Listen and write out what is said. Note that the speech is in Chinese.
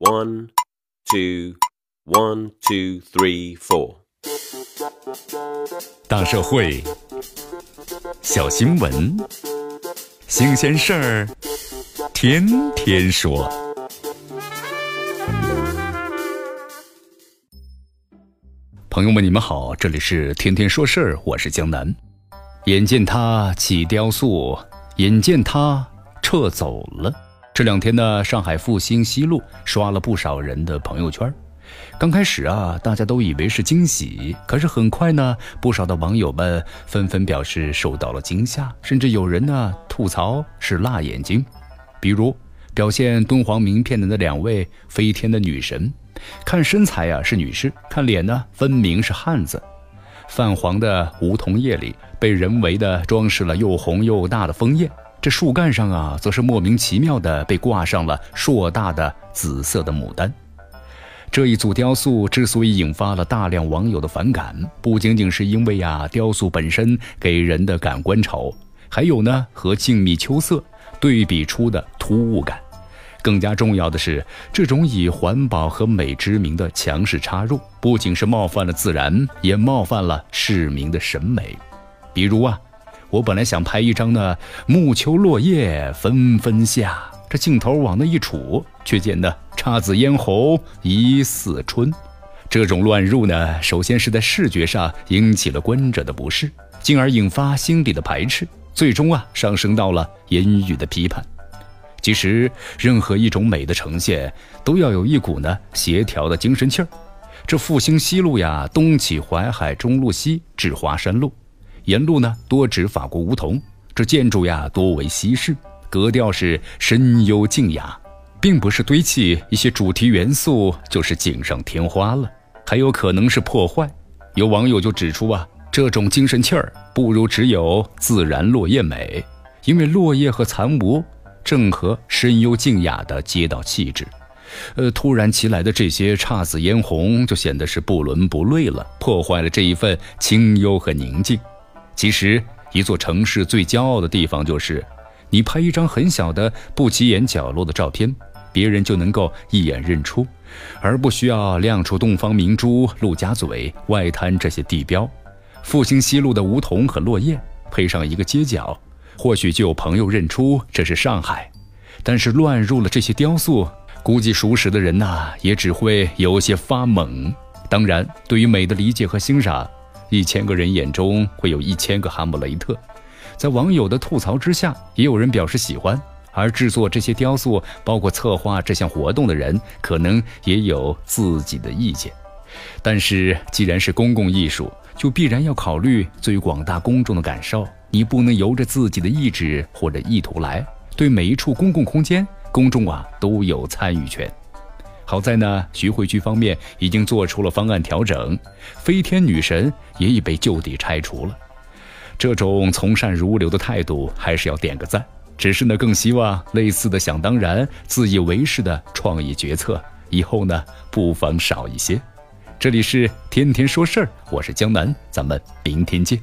One, two, one, two, three, four。大社会，小新闻，新鲜事儿，天天说。朋友们，你们好，这里是天天说事儿，我是江南。眼见他起雕塑，眼见他撤走了。这两天呢，上海复兴西路刷了不少人的朋友圈。刚开始啊，大家都以为是惊喜，可是很快呢，不少的网友们纷纷表示受到了惊吓，甚至有人呢吐槽是辣眼睛。比如表现敦煌名片的那两位飞天的女神，看身材呀是女士，看脸呢分明是汉子。泛黄的梧桐叶里被人为的装饰了又红又大的枫叶，这树干上啊，则是莫名其妙的被挂上了硕大的紫色的牡丹。这一组雕塑之所以引发了大量网友的反感，不仅仅是因为呀，雕塑本身给人的感官丑，还有呢和静谧秋色对比出的突兀感。更加重要的是，这种以环保和美之名的强势插入，不仅是冒犯了自然，也冒犯了市民的审美。比如啊，我本来想拍一张呢，暮秋落叶纷纷下，这镜头往那一杵，却见得姹紫嫣红疑似春。这种乱入呢，首先是在视觉上引起了观者的不适，进而引发心理的排斥，最终啊，上升到了言语的批判。其实，任何一种美的呈现，都要有一股呢协调的精神气儿。这复兴西路呀，东起淮海中路西至华山路，沿路呢多植法国梧桐。这建筑呀多为西式，格调是深幽静雅，并不是堆砌一些主题元素，就是锦上添花了。还有可能是破坏。有网友就指出啊，这种精神气儿不如只有自然落叶美，因为落叶和残芜。正合深幽静雅的街道气质，呃，突然其来的这些姹紫嫣红就显得是不伦不类了，破坏了这一份清幽和宁静。其实，一座城市最骄傲的地方就是，你拍一张很小的不起眼角落的照片，别人就能够一眼认出，而不需要亮出东方明珠、陆家嘴、外滩这些地标。复兴西路的梧桐和落叶，配上一个街角。或许就有朋友认出这是上海，但是乱入了这些雕塑，估计熟识的人呐也只会有些发懵。当然，对于美的理解和欣赏，一千个人眼中会有一千个哈姆雷特。在网友的吐槽之下，也有人表示喜欢。而制作这些雕塑，包括策划这项活动的人，可能也有自己的意见。但是，既然是公共艺术，就必然要考虑最广大公众的感受。你不能由着自己的意志或者意图来，对每一处公共空间，公众啊都有参与权。好在呢，徐汇区方面已经做出了方案调整，飞天女神也已被就地拆除了。这种从善如流的态度还是要点个赞。只是呢，更希望类似的想当然、自以为是的创意决策以后呢，不妨少一些。这里是天天说事儿，我是江南，咱们明天见。